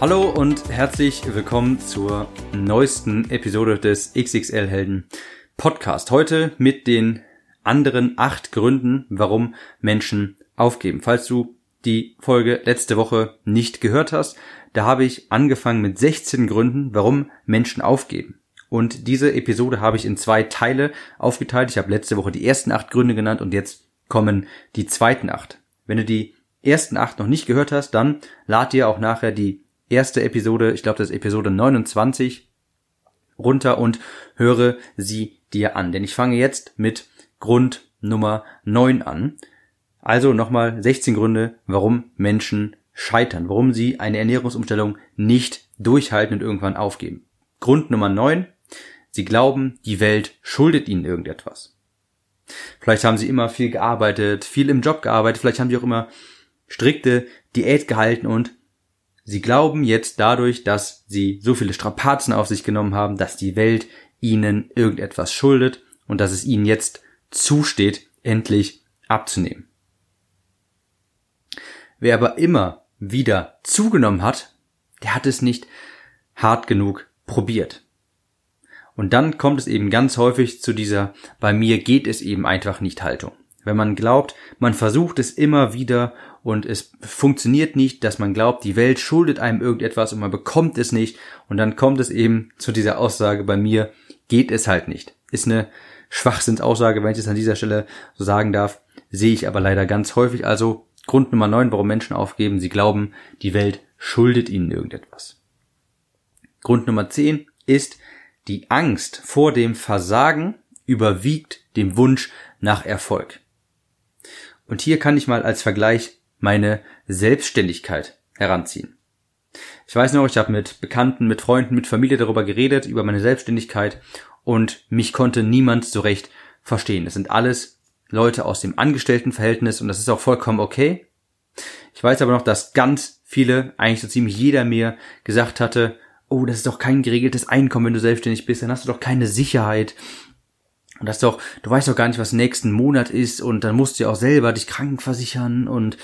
Hallo und herzlich willkommen zur neuesten Episode des XXL Helden Podcast. Heute mit den anderen acht Gründen, warum Menschen aufgeben. Falls du die Folge letzte Woche nicht gehört hast, da habe ich angefangen mit 16 Gründen, warum Menschen aufgeben. Und diese Episode habe ich in zwei Teile aufgeteilt. Ich habe letzte Woche die ersten acht Gründe genannt und jetzt kommen die zweiten acht. Wenn du die ersten acht noch nicht gehört hast, dann lad dir auch nachher die erste Episode, ich glaube das ist Episode 29, runter und höre sie dir an. Denn ich fange jetzt mit Grund Nummer 9 an. Also nochmal 16 Gründe, warum Menschen scheitern, warum sie eine Ernährungsumstellung nicht durchhalten und irgendwann aufgeben. Grund Nummer 9, sie glauben, die Welt schuldet ihnen irgendetwas. Vielleicht haben sie immer viel gearbeitet, viel im Job gearbeitet, vielleicht haben sie auch immer strikte Diät gehalten und Sie glauben jetzt dadurch, dass sie so viele Strapazen auf sich genommen haben, dass die Welt ihnen irgendetwas schuldet und dass es ihnen jetzt zusteht, endlich abzunehmen. Wer aber immer wieder zugenommen hat, der hat es nicht hart genug probiert. Und dann kommt es eben ganz häufig zu dieser, bei mir geht es eben einfach nicht Haltung. Wenn man glaubt, man versucht es immer wieder und es funktioniert nicht, dass man glaubt, die Welt schuldet einem irgendetwas und man bekommt es nicht und dann kommt es eben zu dieser Aussage bei mir, geht es halt nicht. Ist eine Schwachsinnsaussage, wenn ich es an dieser Stelle so sagen darf, sehe ich aber leider ganz häufig. Also Grund Nummer 9, warum Menschen aufgeben, sie glauben, die Welt schuldet ihnen irgendetwas. Grund Nummer 10 ist, die Angst vor dem Versagen überwiegt dem Wunsch nach Erfolg. Und hier kann ich mal als Vergleich meine Selbstständigkeit heranziehen. Ich weiß noch, ich habe mit Bekannten, mit Freunden, mit Familie darüber geredet, über meine Selbstständigkeit und mich konnte niemand so recht verstehen. Das sind alles Leute aus dem Angestelltenverhältnis und das ist auch vollkommen okay. Ich weiß aber noch, dass ganz viele, eigentlich so ziemlich jeder mir gesagt hatte, oh, das ist doch kein geregeltes Einkommen, wenn du selbstständig bist, dann hast du doch keine Sicherheit und das doch, du weißt doch gar nicht, was nächsten Monat ist und dann musst du ja auch selber dich krankenversichern und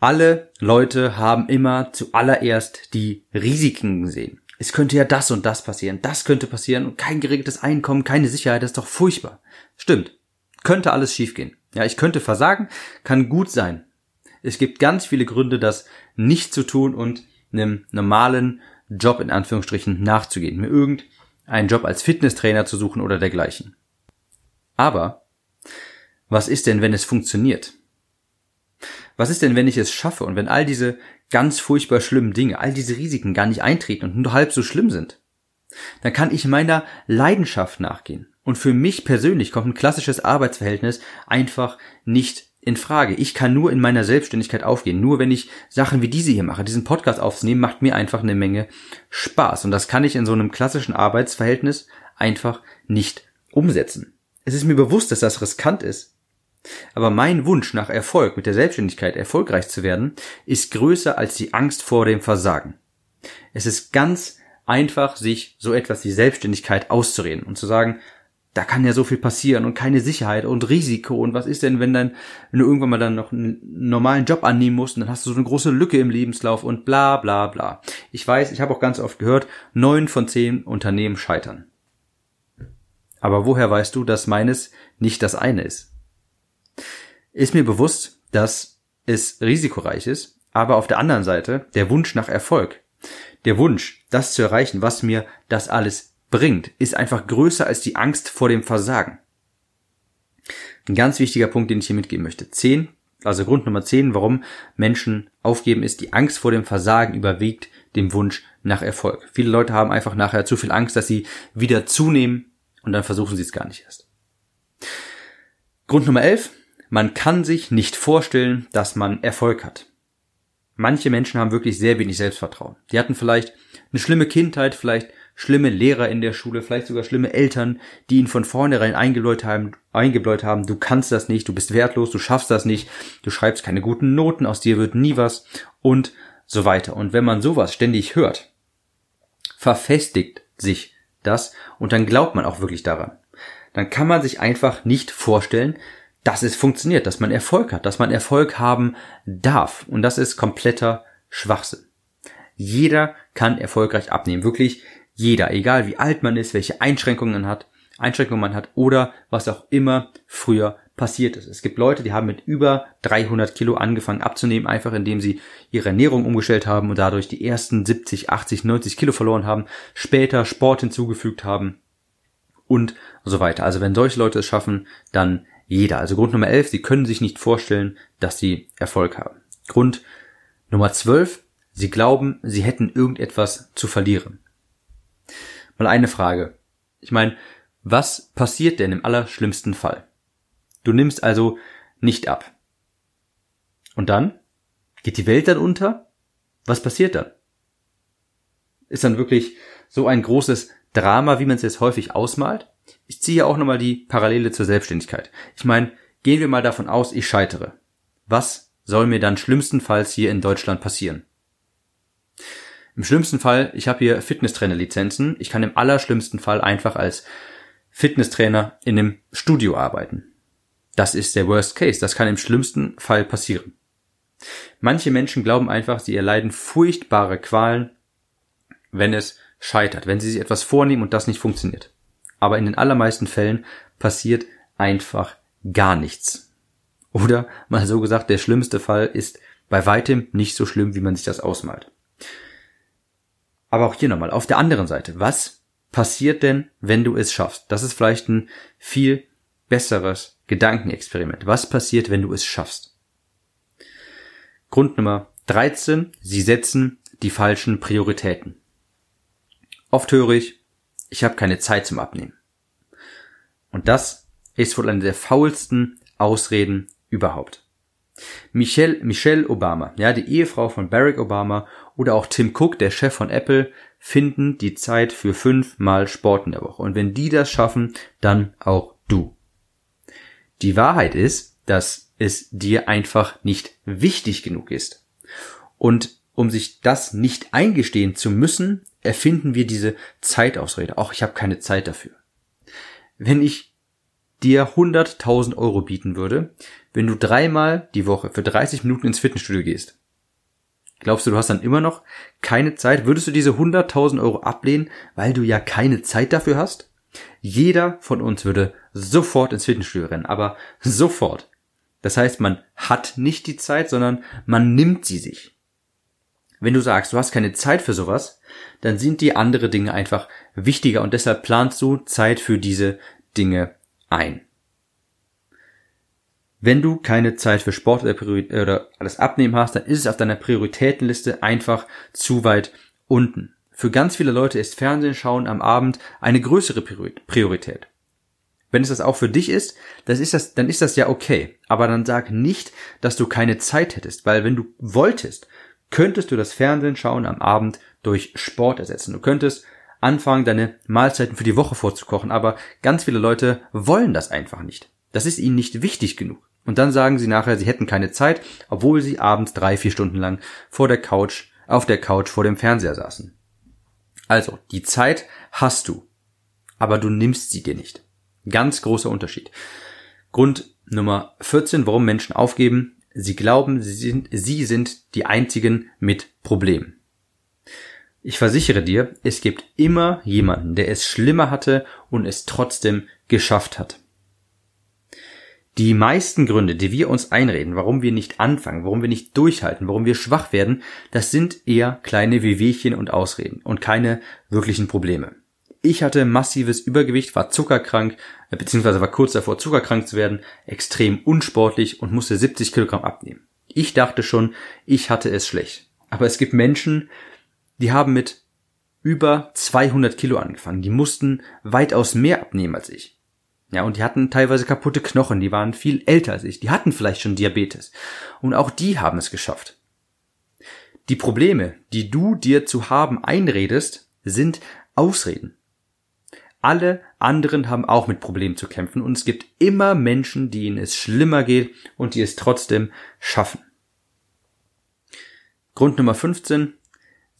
alle Leute haben immer zuallererst die Risiken gesehen. Es könnte ja das und das passieren, das könnte passieren und kein geregeltes Einkommen, keine Sicherheit, das ist doch furchtbar. Stimmt. Könnte alles schiefgehen. Ja, ich könnte versagen, kann gut sein. Es gibt ganz viele Gründe, das nicht zu tun und einem normalen Job in Anführungsstrichen nachzugehen, mir irgend einen Job als Fitnesstrainer zu suchen oder dergleichen. Aber was ist denn, wenn es funktioniert? Was ist denn, wenn ich es schaffe und wenn all diese ganz furchtbar schlimmen Dinge, all diese Risiken gar nicht eintreten und nur halb so schlimm sind? Dann kann ich meiner Leidenschaft nachgehen. Und für mich persönlich kommt ein klassisches Arbeitsverhältnis einfach nicht in Frage. Ich kann nur in meiner Selbstständigkeit aufgehen. Nur wenn ich Sachen wie diese hier mache, diesen Podcast aufzunehmen, macht mir einfach eine Menge Spaß. Und das kann ich in so einem klassischen Arbeitsverhältnis einfach nicht umsetzen. Es ist mir bewusst, dass das riskant ist. Aber mein Wunsch nach Erfolg mit der Selbstständigkeit erfolgreich zu werden, ist größer als die Angst vor dem Versagen. Es ist ganz einfach, sich so etwas wie Selbstständigkeit auszureden und zu sagen, da kann ja so viel passieren und keine Sicherheit und Risiko und was ist denn, wenn dann, wenn du irgendwann mal dann noch einen normalen Job annehmen musst und dann hast du so eine große Lücke im Lebenslauf und bla bla bla. Ich weiß, ich habe auch ganz oft gehört, neun von zehn Unternehmen scheitern. Aber woher weißt du, dass meines nicht das eine ist? Ist mir bewusst, dass es risikoreich ist, aber auf der anderen Seite der Wunsch nach Erfolg, der Wunsch, das zu erreichen, was mir das alles bringt, ist einfach größer als die Angst vor dem Versagen. Ein ganz wichtiger Punkt, den ich hier mitgeben möchte. Zehn, also Grund Nummer zehn, warum Menschen aufgeben, ist die Angst vor dem Versagen überwiegt dem Wunsch nach Erfolg. Viele Leute haben einfach nachher zu viel Angst, dass sie wieder zunehmen und dann versuchen sie es gar nicht erst. Grund Nummer elf, man kann sich nicht vorstellen, dass man Erfolg hat. manche Menschen haben wirklich sehr wenig Selbstvertrauen. Die hatten vielleicht eine schlimme Kindheit, vielleicht schlimme Lehrer in der Schule, vielleicht sogar schlimme Eltern, die ihn von vornherein eingebläut haben, eingebläut haben, du kannst das nicht, du bist wertlos, du schaffst das nicht, du schreibst keine guten Noten, aus dir wird nie was und so weiter. Und wenn man sowas ständig hört, verfestigt sich das und dann glaubt man auch wirklich daran. Dann kann man sich einfach nicht vorstellen, dass es funktioniert, dass man Erfolg hat, dass man Erfolg haben darf. Und das ist kompletter Schwachsinn. Jeder kann erfolgreich abnehmen. Wirklich jeder, egal wie alt man ist, welche Einschränkungen man hat, Einschränkungen man hat oder was auch immer früher passiert ist. Es gibt Leute, die haben mit über 300 Kilo angefangen abzunehmen, einfach indem sie ihre Ernährung umgestellt haben und dadurch die ersten 70, 80, 90 Kilo verloren haben, später Sport hinzugefügt haben und so weiter. Also wenn solche Leute es schaffen, dann jeder. Also Grund Nummer 11, sie können sich nicht vorstellen, dass sie Erfolg haben. Grund Nummer 12, sie glauben, sie hätten irgendetwas zu verlieren. Mal eine Frage. Ich meine, was passiert denn im allerschlimmsten Fall? Du nimmst also nicht ab. Und dann? Geht die Welt dann unter? Was passiert dann? Ist dann wirklich so ein großes Drama, wie man es jetzt häufig ausmalt? Ich ziehe auch nochmal die Parallele zur Selbstständigkeit. Ich meine, gehen wir mal davon aus, ich scheitere. Was soll mir dann schlimmstenfalls hier in Deutschland passieren? Im schlimmsten Fall, ich habe hier Fitnesstrainer-Lizenzen. Ich kann im allerschlimmsten Fall einfach als Fitnesstrainer in einem Studio arbeiten. Das ist der Worst Case. Das kann im schlimmsten Fall passieren. Manche Menschen glauben einfach, sie erleiden furchtbare Qualen, wenn es scheitert, wenn sie sich etwas vornehmen und das nicht funktioniert. Aber in den allermeisten Fällen passiert einfach gar nichts. Oder mal so gesagt, der schlimmste Fall ist bei weitem nicht so schlimm, wie man sich das ausmalt. Aber auch hier nochmal, auf der anderen Seite, was passiert denn, wenn du es schaffst? Das ist vielleicht ein viel besseres Gedankenexperiment. Was passiert, wenn du es schaffst? Grund Nummer 13. Sie setzen die falschen Prioritäten. Oft höre ich, ich habe keine Zeit zum Abnehmen. Und das ist wohl eine der faulsten Ausreden überhaupt. Michelle, Michelle Obama, ja, die Ehefrau von Barack Obama oder auch Tim Cook, der Chef von Apple, finden die Zeit für fünfmal Sport in der Woche. Und wenn die das schaffen, dann auch du. Die Wahrheit ist, dass es dir einfach nicht wichtig genug ist. Und um sich das nicht eingestehen zu müssen, erfinden wir diese Zeitausrede. Auch ich habe keine Zeit dafür. Wenn ich dir 100.000 Euro bieten würde, wenn du dreimal die Woche für 30 Minuten ins Fitnessstudio gehst, glaubst du, du hast dann immer noch keine Zeit? Würdest du diese 100.000 Euro ablehnen, weil du ja keine Zeit dafür hast? Jeder von uns würde sofort ins Fitnessstudio rennen, aber sofort. Das heißt, man hat nicht die Zeit, sondern man nimmt sie sich. Wenn du sagst, du hast keine Zeit für sowas, dann sind die andere Dinge einfach wichtiger und deshalb planst du Zeit für diese Dinge ein. Wenn du keine Zeit für Sport oder alles Abnehmen hast, dann ist es auf deiner Prioritätenliste einfach zu weit unten. Für ganz viele Leute ist Fernsehen schauen am Abend eine größere Priorität. Wenn es das auch für dich ist, das ist das, dann ist das ja okay. Aber dann sag nicht, dass du keine Zeit hättest, weil wenn du wolltest, könntest du das Fernsehen schauen am Abend durch Sport ersetzen. Du könntest anfangen, deine Mahlzeiten für die Woche vorzukochen, aber ganz viele Leute wollen das einfach nicht. Das ist ihnen nicht wichtig genug. Und dann sagen sie nachher, sie hätten keine Zeit, obwohl sie abends drei, vier Stunden lang vor der Couch, auf der Couch vor dem Fernseher saßen. Also, die Zeit hast du, aber du nimmst sie dir nicht. Ganz großer Unterschied. Grund Nummer 14, warum Menschen aufgeben. Sie glauben, sie sind, sie sind die einzigen mit Problemen. Ich versichere dir, es gibt immer jemanden, der es schlimmer hatte und es trotzdem geschafft hat. Die meisten Gründe, die wir uns einreden, warum wir nicht anfangen, warum wir nicht durchhalten, warum wir schwach werden, das sind eher kleine Wehwehchen und Ausreden und keine wirklichen Probleme. Ich hatte massives Übergewicht, war zuckerkrank, äh, beziehungsweise war kurz davor zuckerkrank zu werden, extrem unsportlich und musste 70 Kilogramm abnehmen. Ich dachte schon, ich hatte es schlecht. Aber es gibt Menschen, die haben mit über 200 Kilo angefangen. Die mussten weitaus mehr abnehmen als ich. Ja, und die hatten teilweise kaputte Knochen, die waren viel älter als ich, die hatten vielleicht schon Diabetes. Und auch die haben es geschafft. Die Probleme, die du dir zu haben einredest, sind Ausreden. Alle anderen haben auch mit Problemen zu kämpfen und es gibt immer Menschen, denen es schlimmer geht und die es trotzdem schaffen. Grund Nummer 15.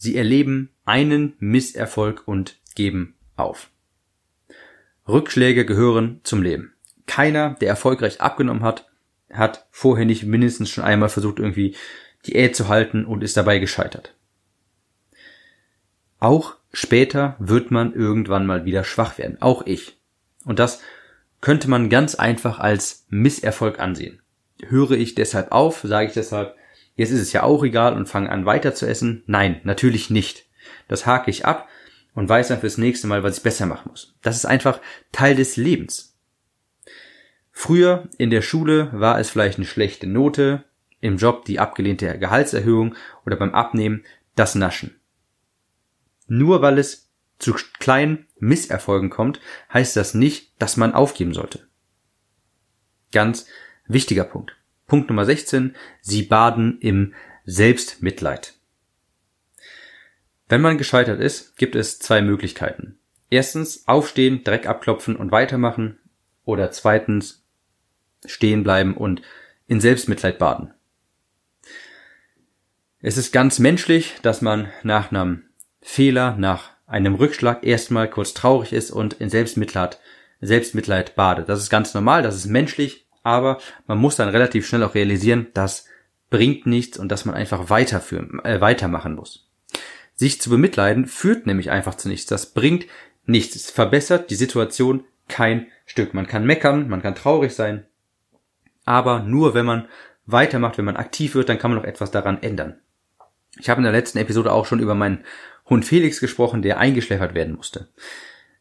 Sie erleben einen Misserfolg und geben auf. Rückschläge gehören zum Leben. Keiner, der erfolgreich abgenommen hat, hat vorher nicht mindestens schon einmal versucht, irgendwie Diät zu halten und ist dabei gescheitert. Auch später wird man irgendwann mal wieder schwach werden. Auch ich. Und das könnte man ganz einfach als Misserfolg ansehen. Höre ich deshalb auf? Sage ich deshalb, jetzt ist es ja auch egal und fange an weiter zu essen? Nein, natürlich nicht. Das hake ich ab und weiß dann fürs nächste Mal, was ich besser machen muss. Das ist einfach Teil des Lebens. Früher in der Schule war es vielleicht eine schlechte Note, im Job die abgelehnte Gehaltserhöhung oder beim Abnehmen das Naschen. Nur weil es zu kleinen Misserfolgen kommt, heißt das nicht, dass man aufgeben sollte. Ganz wichtiger Punkt. Punkt Nummer 16. Sie baden im Selbstmitleid. Wenn man gescheitert ist, gibt es zwei Möglichkeiten. Erstens aufstehen, Dreck abklopfen und weitermachen oder zweitens stehen bleiben und in Selbstmitleid baden. Es ist ganz menschlich, dass man nach einem Fehler, nach einem Rückschlag erstmal kurz traurig ist und in Selbstmitleid, Selbstmitleid badet. Das ist ganz normal, das ist menschlich, aber man muss dann relativ schnell auch realisieren, das bringt nichts und dass man einfach weiterführen, äh, weitermachen muss. Sich zu bemitleiden führt nämlich einfach zu nichts. Das bringt nichts. Es verbessert die Situation kein Stück. Man kann meckern, man kann traurig sein, aber nur wenn man weitermacht, wenn man aktiv wird, dann kann man noch etwas daran ändern. Ich habe in der letzten Episode auch schon über meinen Hund Felix gesprochen, der eingeschläfert werden musste.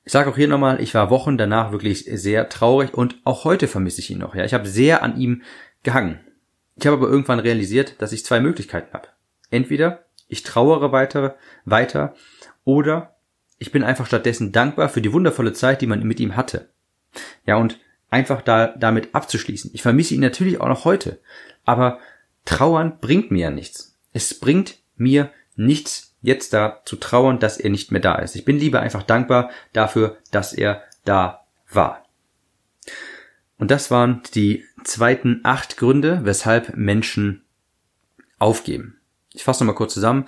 Ich sage auch hier nochmal, ich war Wochen danach wirklich sehr traurig und auch heute vermisse ich ihn noch. Ja, ich habe sehr an ihm gehangen. Ich habe aber irgendwann realisiert, dass ich zwei Möglichkeiten habe. Entweder ich trauere weiter, weiter oder ich bin einfach stattdessen dankbar für die wundervolle Zeit, die man mit ihm hatte. Ja, und einfach da, damit abzuschließen. Ich vermisse ihn natürlich auch noch heute. Aber trauern bringt mir ja nichts. Es bringt mir nichts, jetzt da zu trauern, dass er nicht mehr da ist. Ich bin lieber einfach dankbar dafür, dass er da war. Und das waren die zweiten acht Gründe, weshalb Menschen aufgeben. Ich fasse nochmal kurz zusammen.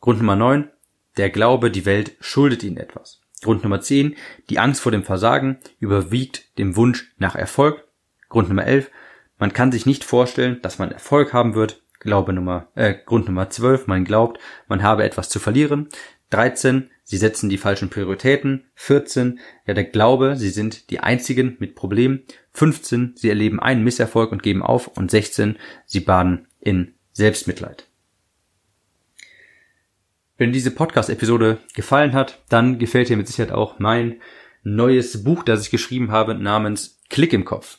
Grund Nummer neun: Der Glaube, die Welt schuldet ihnen etwas. Grund Nummer zehn: Die Angst vor dem Versagen überwiegt dem Wunsch nach Erfolg. Grund Nummer elf: Man kann sich nicht vorstellen, dass man Erfolg haben wird. Glaube Nummer, äh, Grund Nummer 12, man glaubt, man habe etwas zu verlieren. 13, sie setzen die falschen Prioritäten. 14, ja, der Glaube, sie sind die einzigen mit Problemen. 15, sie erleben einen Misserfolg und geben auf. Und 16, sie baden in Selbstmitleid. Wenn diese Podcast-Episode gefallen hat, dann gefällt dir mit Sicherheit auch mein neues Buch, das ich geschrieben habe, namens Klick im Kopf.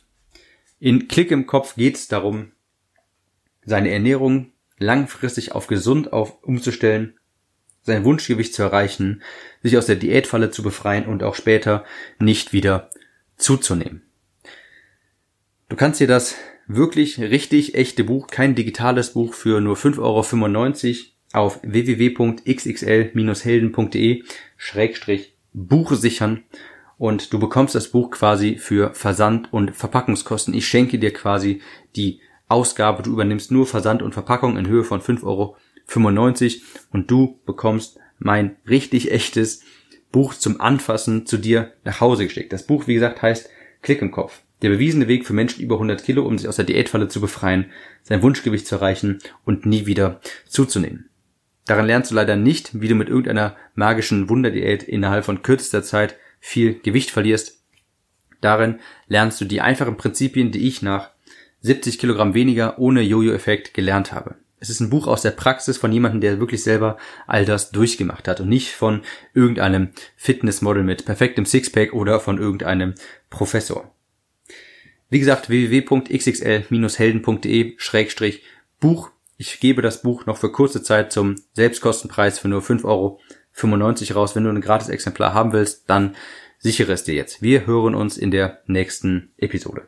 In Klick im Kopf geht es darum, seine Ernährung langfristig auf gesund auf umzustellen, sein Wunschgewicht zu erreichen, sich aus der Diätfalle zu befreien und auch später nicht wieder zuzunehmen. Du kannst dir das wirklich richtig echte Buch, kein digitales Buch für nur 5,95 Euro auf www.xxl-helden.de Schrägstrich Buch sichern und du bekommst das Buch quasi für Versand und Verpackungskosten. Ich schenke dir quasi die Ausgabe. Du übernimmst nur Versand und Verpackung in Höhe von 5,95 Euro und du bekommst mein richtig echtes Buch zum Anfassen zu dir nach Hause geschickt. Das Buch, wie gesagt, heißt Klick im Kopf. Der bewiesene Weg für Menschen über 100 Kilo, um sich aus der Diätfalle zu befreien, sein Wunschgewicht zu erreichen und nie wieder zuzunehmen. Daran lernst du leider nicht, wie du mit irgendeiner magischen Wunderdiät innerhalb von kürzester Zeit viel Gewicht verlierst. Darin lernst du die einfachen Prinzipien, die ich nach 70 Kilogramm weniger ohne Jojo-Effekt gelernt habe. Es ist ein Buch aus der Praxis von jemandem, der wirklich selber all das durchgemacht hat und nicht von irgendeinem Fitnessmodel mit perfektem Sixpack oder von irgendeinem Professor. Wie gesagt, www.xxl-helden.de-buch. Ich gebe das Buch noch für kurze Zeit zum Selbstkostenpreis für nur 5,95 Euro raus. Wenn du ein gratis Exemplar haben willst, dann sichere es dir jetzt. Wir hören uns in der nächsten Episode.